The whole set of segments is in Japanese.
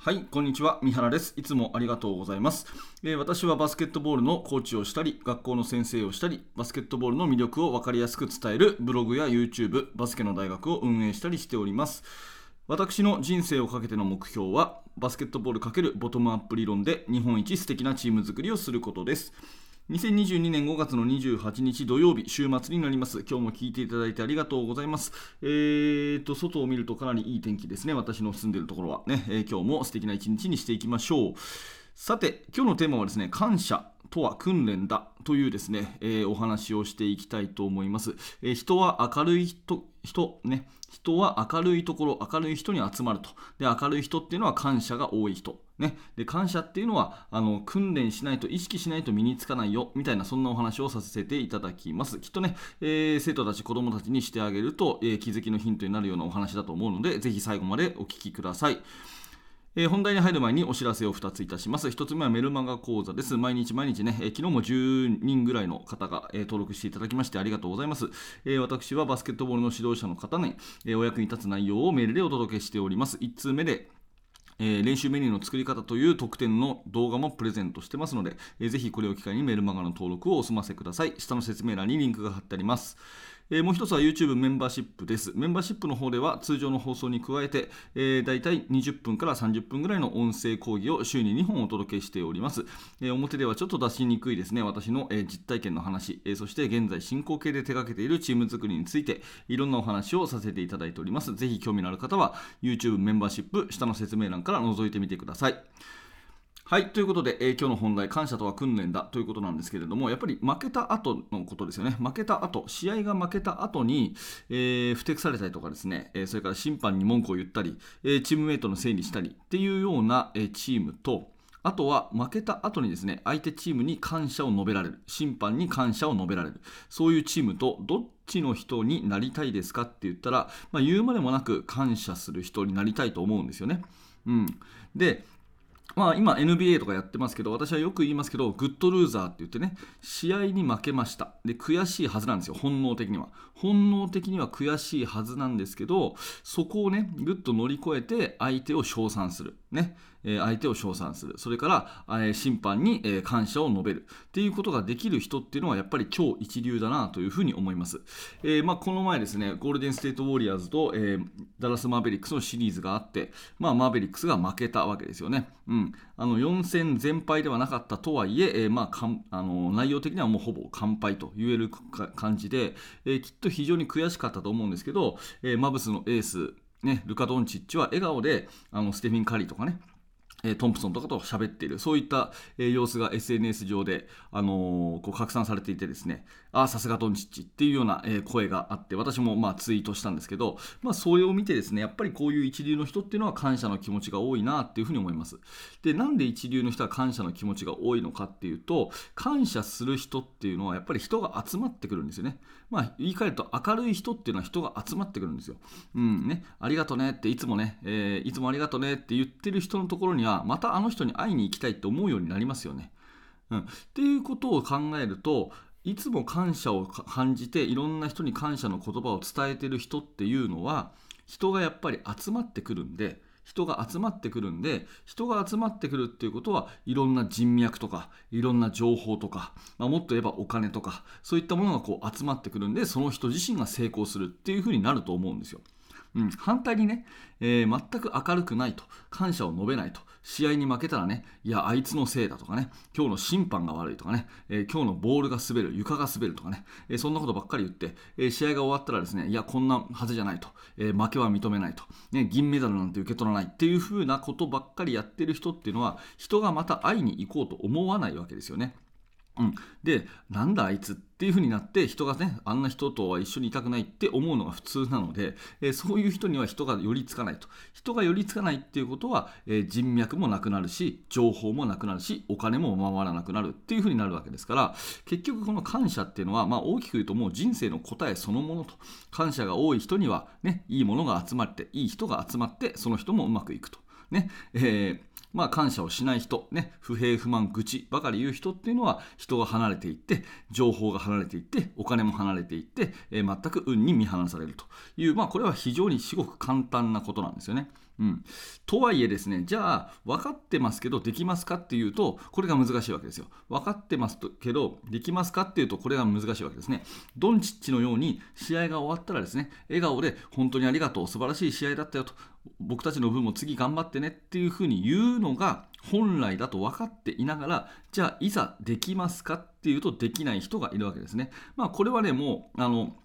はい、こんにちは。三原です。いつもありがとうございます、えー私はバスケットボールのコーチをしたり、学校の先生をしたり、バスケットボールの魅力を分かりやすく伝えるブログや YouTube、バスケの大学を運営したりしております。私の人生をかけての目標は、バスケットボール×ボトムアップ理論で日本一素敵なチーム作りをすることです。2022年5月の28日土曜日、週末になります。今日も聞いていただいてありがとうございます。えーと、外を見るとかなりいい天気ですね。私の住んでいるところはね、えー今日も素敵な一日にしていきましょう。さて、今日のテーマはですね、感謝とは訓練だというですね、えーお話をしていきたいと思います。えー人は明るい人、人ね、人は明るいところ、明るい人に集まると。で、明るい人っていうのは感謝が多い人。ね、で感謝っていうのはあの訓練しないと意識しないと身につかないよみたいなそんなお話をさせていただきますきっとね、えー生徒たち子どもたちにしてあげると、え気づきのヒントになるようなお話だと思うのでぜひ最後までお聞きくださいえー本題に入る前にお知らせを2ついたします。1つ目はメルマガ講座です。毎日毎日ね、えー昨日も10人ぐらいの方が、えー登録していただきましてありがとうございます。えー私はバスケットボールの指導者の方に、えお役に立つ内容をメールでお届けしております。1通目で、えー練習メニューの作り方という特典の動画もプレゼントしてますので、えーぜひこれを機会にメルマガの登録をお済ませください。下の説明欄にリンクが貼ってあります。えーもう一つは YouTube メンバーシップです。メンバーシップの方では通常の放送に加えて、えー、大体20分から30分ぐらいの音声講義を週に2本お届けしております。えー表ではちょっと出しにくいですね、私の、えー実体験の話、えーそして現在進行形で手掛けているチーム作りについて、いろんなお話をさせていただいております。ぜひ興味のある方は YouTube メンバーシップ、下の説明欄から覗いてみてください。はい。ということで、えー今日の本題、感謝とは訓練だということなんですけれども、やっぱり負けた後のことですよね。負けた後、試合が負けた後に、えー不適されたりとかですね、えーそれから審判に文句を言ったり、えーチームメイトのせいにしたりっていうような、えーチームと、あとは負けた後にですね、相手チームに感謝を述べられる。審判に感謝を述べられる。そういうチームと、どっちの人になりたいですか？って言ったら、まあ、言うまでもなく感謝する人になりたいと思うんですよね。うん。で、まあ、今 NBA とかやってますけど私はよく言いますけどグッドルーザーって言ってね試合に負けました。で悔しいはずなんですよ本能的には。本能的には悔しいはずなんですけどそこをねぐっと乗り越えて相手を称賛する。ね。相手を称賛する。それから、審判に、感謝を述べる。っていうことができる人っていうのはやっぱり超一流だなというふうに思います、えーまあ、この前ですねゴールデンステートウォリアーズと、えーダラス・マーベリックスのシリーズがあって、まあ、マーベリックスが負けたわけですよね、うん、あの4戦全敗ではなかったとはいええーまあ、かんあの内容的にはもうほぼ完敗と言える感じで、えきっと非常に悔しかったと思うんですけど、えマブスのエースね、ルカ・ドンチッチは笑顔であのステフィン・カリーとかねトンプソンとかと喋っている、そういった、様子が SNS 上で、あのこう拡散されていてですね、ああ、さすがドンチッチっていうような、声があって、私もまあツイートしたんですけど、まあ、それを見てですね、やっぱりこういう一流の人っていうのは感謝の気持ちが多いなっていうふうに思います。で、なんで一流の人は感謝の気持ちが多いのかっていうと、感謝する人っていうのはやっぱり人が集まってくるんですよね。まあ、言い換えると明るい人っていうのは人が集まってくるんですよ。うんね、ありがとねっていつもね、えーいつもありがとねって言ってる人のところには、またあの人に会いに行きたいって思うようになりますよね。うん、っていうことを考えると、いつも感謝を感じていろんな人に感謝の言葉を伝えてる人っていうのは人がやっぱり集まってくるんで人が集まってくるんで人が集まってくるっていうことはいろんな人脈とかいろんな情報とか、まあ、もっと言えばお金とかそういったものがこう集まってくるんでその人自身が成功するっていうふうになると思うんですよ。うん、反対にね、えー全く明るくないと感謝を述べないと試合に負けたらねいやあいつのせいだとかね今日の審判が悪いとかね、えー今日のボールが滑る床が滑るとかね、えーそんなことばっかり言って、え試合が終わったらですねいやこんなはずじゃないと、え負けは認めないと、ね、銀メダルなんて受け取らないっていうふうなことばっかりやってる人っていうのは人がまた会いに行こうと思わないわけですよね。うん、でなんだあいつっていう風になって人がねあんな人とは一緒にいたくないって思うのが普通なので、えーそういう人には人が寄りつかないと。人が寄りつかないっていうことは、えー人脈もなくなるし情報もなくなるしお金も回らなくなるっていう風になるわけですから結局この感謝っていうのは、まあ、大きく言うともう人生の答えそのものと。感謝が多い人にはねいいものが集まっていい人が集まってその人もうまくいくと。ねえーまあ、感謝をしない人、ね、不平不満、愚痴ばかり言う人っていうのは人が離れていって、情報が離れていって、お金も離れていって、えー全く運に見放されるという、まあ、これは非常に至極簡単なことなんですよね。うん、とはいえですねじゃあ分かってますけどできますかっていうとこれが難しいわけですよ。分かってますけどできますかっていうとこれが難しいわけですね。ドンチッチのように試合が終わったらですね笑顔で本当にありがとう素晴らしい試合だったよと僕たちの分も次頑張ってねっていうふうに言うのが本来だと分かっていながらじゃあいざできますかっていうとできない人がいるわけですね。まあこれはねもうあの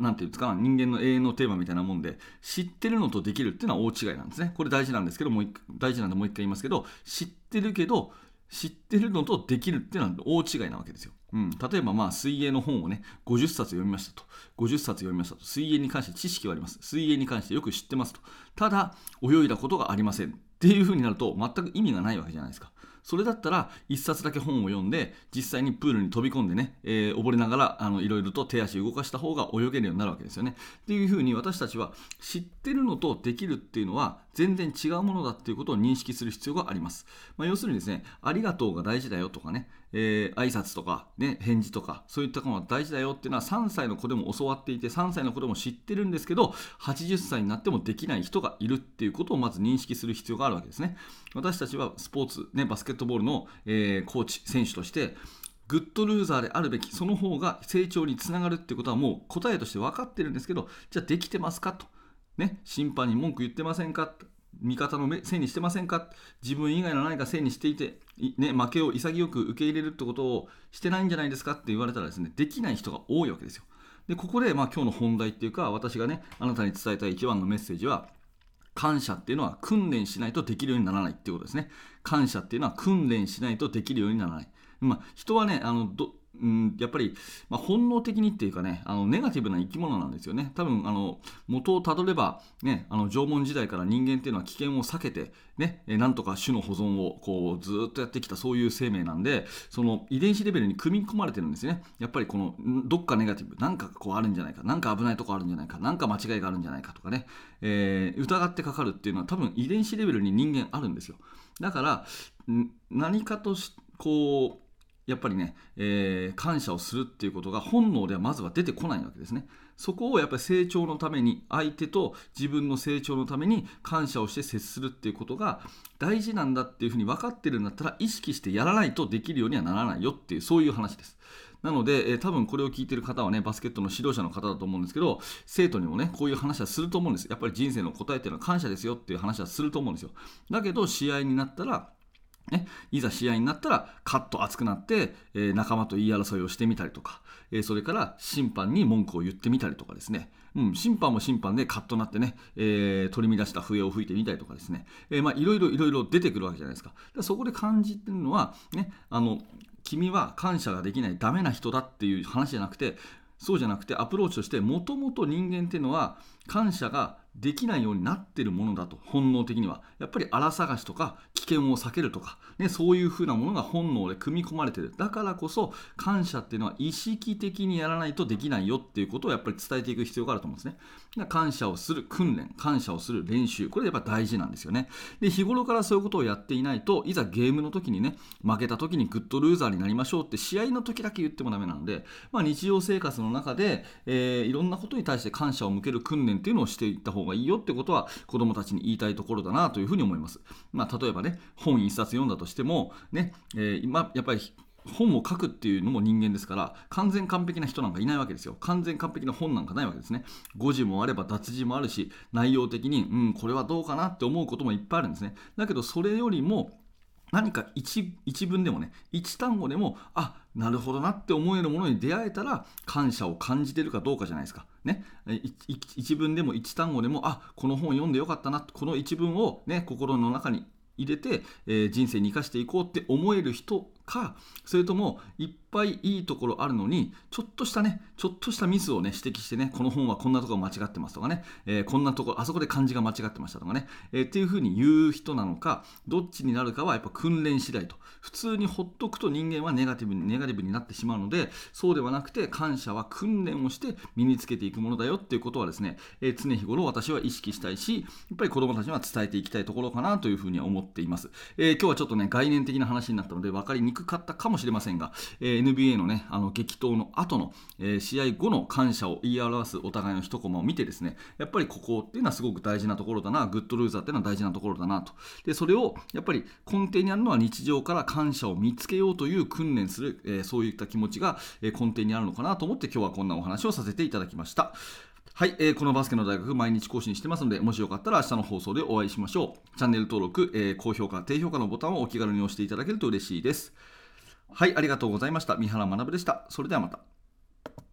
なんていうんですか人間の永遠のテーマみたいなもんで知ってるのとできるっていうのは大違いなんですね。これ大事なんですけどもう大事なんでもう一回言いますけど知ってるけど知ってるのとできるっていうのは大違いなわけですよ。うん、例えばまあ水泳の本をね50冊読みましたと。50冊読みましたと。水泳に関して知識はあります。水泳に関してよく知ってますと。ただ泳いだことがありません。っていうふうになると全く意味がないわけじゃないですか。それだったら1冊だけ本を読んで実際にプールに飛び込んでね、えー、溺れながらいろいろと手足動かした方が泳げるようになるわけですよね。っていうふうに私たちは知ってるのとできるっていうのは全然違うものだっていうことを認識する必要があります。まあ、要するにですね、ありがとうが大事だよとかね、えー、挨拶とか、ね、返事とか、そういったことが大事だよっていうのは3歳の子でも教わっていて、3歳の子でも知ってるんですけど、80歳になってもできない人がいるっていうことをまず認識する必要があるわけですね。私たちはスポーツ、ね、バスケットボールの、えー、コーチ、選手として、グッドルーザーであるべき、その方が成長につながるっていうことはもう答えとして分かってるんですけど、じゃあできてますかと。ね、審判に文句言ってませんか？味方のせいにしてませんか？自分以外の何かせいにしていて、ね、負けを潔く受け入れるってことをしてないんじゃないですか？って言われたらですね、できない人が多いわけですよ。で、ここで、まあ、今日の本題っていうか、私がね、あなたに伝えたい一番のメッセージは、感謝っていうのは訓練しないとできるようにならないっていうことですね。感謝っていうのは訓練しないとできるようにならない。まあ、人はね、あのどうん、やっぱり、まあ、本能的にっていうかねあのネガティブな生き物なんですよね。多分あの元をたどれば、ね、あの縄文時代から人間っていうのは危険を避けて、ね、なんとか種の保存をこうずっとやってきたそういう生命なんでその遺伝子レベルに組み込まれてるんですね。やっぱりこのどっかネガティブなんかこうあるんじゃないかなんか危ないとこあるんじゃないかなんか間違いがあるんじゃないかとかね、えー、疑ってかかるっていうのは多分遺伝子レベルに人間あるんですよ。だから何かとしこうやっぱりね、えー、感謝をするっていうことが本能ではまずは出てこないわけですね。そこをやっぱり成長のために相手と自分の成長のために感謝をして接するっていうことが大事なんだっていうふうに分かってるんだったら意識してやらないとできるようにはならないよっていうそういう話です。なので、えー、多分これを聞いてる方はね、バスケットの指導者の方だと思うんですけど、生徒にもね、こういう話はすると思うんです。やっぱり人生の答えっていうのは感謝ですよっていう話はすると思うんですよ。だけど、試合になったら、ね、いざ試合になったらカッと熱くなって、えー、仲間と言い争いをしてみたりとか、えー、それから審判に文句を言ってみたりとかですね、うん、審判も審判でカッとなってね、えー、取り乱した笛を吹いてみたりとかですね、えまあ、いろいろいろいろ出てくるわけじゃないですか。かそこで感じてるのは、ね、あの君は感謝ができないダメな人だっていう話じゃなくてそうじゃなくてアプローチとしてもともと人間っていうのは感謝ができないようになってるものだと本能的には。やっぱり荒探しとか危険を避けるとか、ね、そういうふうなものが本能で組み込まれてる。だからこそ感謝っていうのは意識的にやらないとできないよっていうことをやっぱり伝えていく必要があると思うんですね。感謝をする訓練感謝をする練習これやっぱ大事なんですよね。で日頃からそういうことをやっていないといざゲームの時にね負けた時にグッドルーザーになりましょうって試合の時だけ言ってもダメなので、まあ、日常生活の中で、えー、いろんなことに対して感謝を向ける訓練っていうのをしていった方がいいよってことは子どもたちに言いたいところだなというふうに思います。まあ、例えばね、本一冊読んだとしても、ね、えー、今、やっぱり本を書くっていうのも人間ですから完全完璧な人なんかいないわけですよ。完全完璧な本なんかないわけですね。誤字もあれば脱字もあるし内容的にうんこれはどうかなって思うこともいっぱいあるんですね。だけどそれよりも何か一一文でもね一単語でもあなるほどなって思えるものに出会えたら感謝を感じてるかどうかじゃないですか。ね、一文でも一単語でもあこの本読んでよかったなこの一文を、ね、心の中に入れて、えー、人生に生かしていこうって思える人かそれともいっぱいいいところあるのにちょっとしたねちょっとしたミスをね指摘してねこの本はこんなところ間違ってますとかね、えー、こんなところあそこで漢字が間違ってましたとかね、えー、っていうふうに言う人なのかどっちになるかはやっぱ訓練次第と。普通にほっとくと人間はネガティブにネガティブになってしまうのでそうではなくて感謝は訓練をして身につけていくものだよっていうことはですね、えー、常日頃私は意識したいしやっぱり子どもたちには伝えていきたいところかなというふうに思っています、え今日はちょっとね概念的な話になったので分かりにくくかったかもしれませんが、え NBA のね、あの激闘の後の、え試合後の感謝を言い表すお互いの一コマを見てですね、やっぱりここっていうのはすごく大事なところだな、グッドルーザーっていうのは大事なところだなと。で、それをやっぱり根底にあるのは日常から感謝を見つけようという訓練する、えそういった気持ちが、え根底にあるのかなと思って今日はこんなお話をさせていただきました。はい、えーこのバスケの大学毎日更新してますので、もしよかったら明日の放送でお会いしましょう。チャンネル登録、えー高評価、低評価のボタンをお気軽に押していただけると嬉しいです。はい、ありがとうございました。三原学でした。それではまた。